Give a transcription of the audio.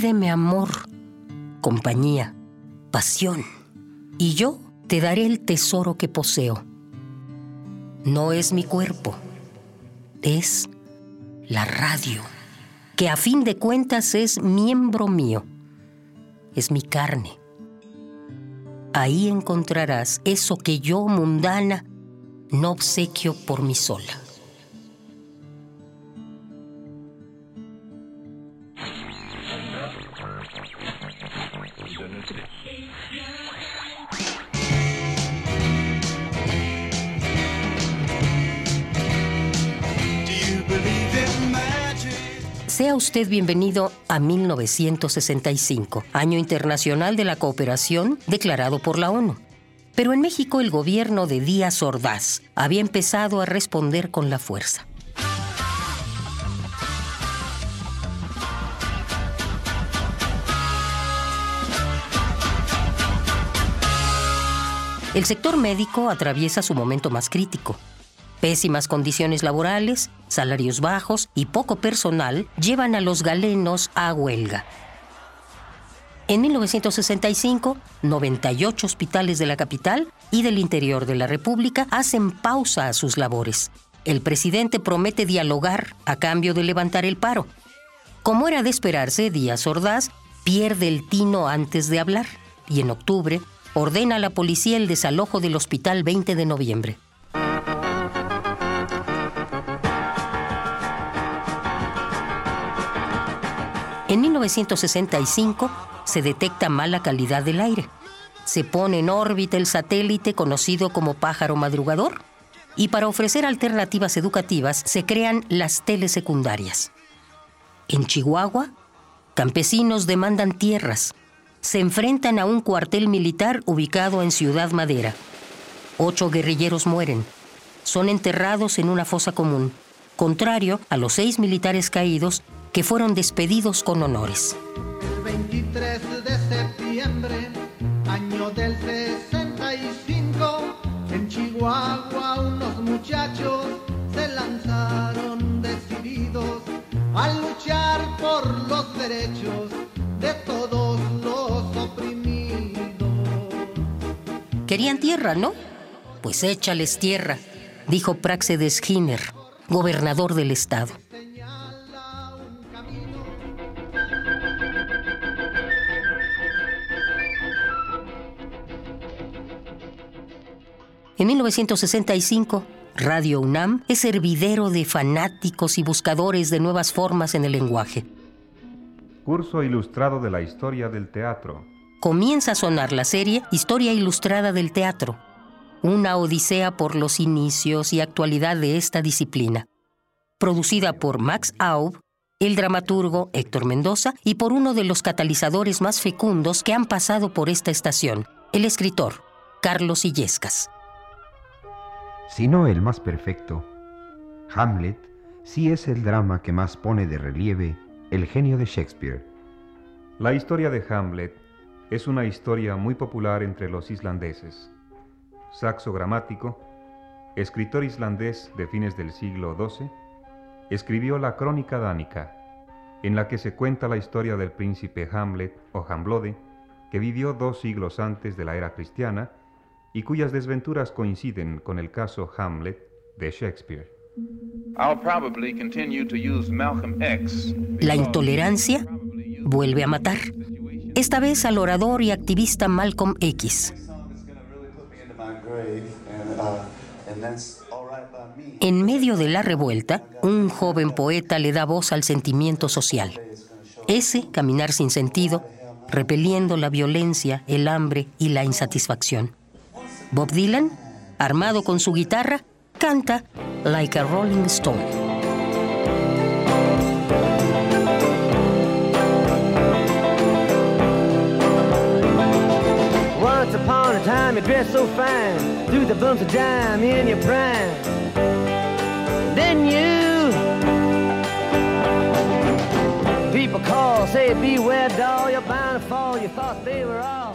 Pídeme amor, compañía, pasión, y yo te daré el tesoro que poseo. No es mi cuerpo, es la radio, que a fin de cuentas es miembro mío, es mi carne. Ahí encontrarás eso que yo, mundana, no obsequio por mí sola. Sea usted bienvenido a 1965, Año Internacional de la Cooperación declarado por la ONU. Pero en México el gobierno de Díaz Ordaz había empezado a responder con la fuerza. El sector médico atraviesa su momento más crítico. Pésimas condiciones laborales, salarios bajos y poco personal llevan a los galenos a huelga. En 1965, 98 hospitales de la capital y del interior de la República hacen pausa a sus labores. El presidente promete dialogar a cambio de levantar el paro. Como era de esperarse, Díaz Ordaz pierde el tino antes de hablar y en octubre ordena a la policía el desalojo del hospital 20 de noviembre. En 1965 se detecta mala calidad del aire. Se pone en órbita el satélite conocido como pájaro madrugador y para ofrecer alternativas educativas se crean las telesecundarias. En Chihuahua, campesinos demandan tierras. Se enfrentan a un cuartel militar ubicado en Ciudad Madera. Ocho guerrilleros mueren. Son enterrados en una fosa común, contrario a los seis militares caídos que fueron despedidos con honores. El 23 de septiembre, año del 65, en Chihuahua unos muchachos se lanzaron decididos a luchar por los derechos de todos los oprimidos. Querían tierra, ¿no? Pues échales tierra, dijo Praxedes Skinner, gobernador del estado. En 1965, Radio UNAM es hervidero de fanáticos y buscadores de nuevas formas en el lenguaje. Curso ilustrado de la historia del teatro. Comienza a sonar la serie Historia Ilustrada del Teatro, una odisea por los inicios y actualidad de esta disciplina. Producida por Max Aub, el dramaturgo Héctor Mendoza y por uno de los catalizadores más fecundos que han pasado por esta estación, el escritor Carlos Illescas si no el más perfecto, Hamlet sí es el drama que más pone de relieve el genio de Shakespeare. La historia de Hamlet es una historia muy popular entre los islandeses. Saxo Gramático, escritor islandés de fines del siglo XII, escribió la Crónica Dánica, en la que se cuenta la historia del príncipe Hamlet o Hamblode, que vivió dos siglos antes de la era cristiana y cuyas desventuras coinciden con el caso Hamlet de Shakespeare. La intolerancia vuelve a matar, esta vez al orador y activista Malcolm X. En medio de la revuelta, un joven poeta le da voz al sentimiento social. Ese caminar sin sentido, repeliendo la violencia, el hambre y la insatisfacción. Bob Dylan, armado con su guitarra, canta Like a Rolling Stone. Once upon a time you dressed so fine through the bumps of dime in your prime then you people call say beware doll you're bound to fall you thought they were all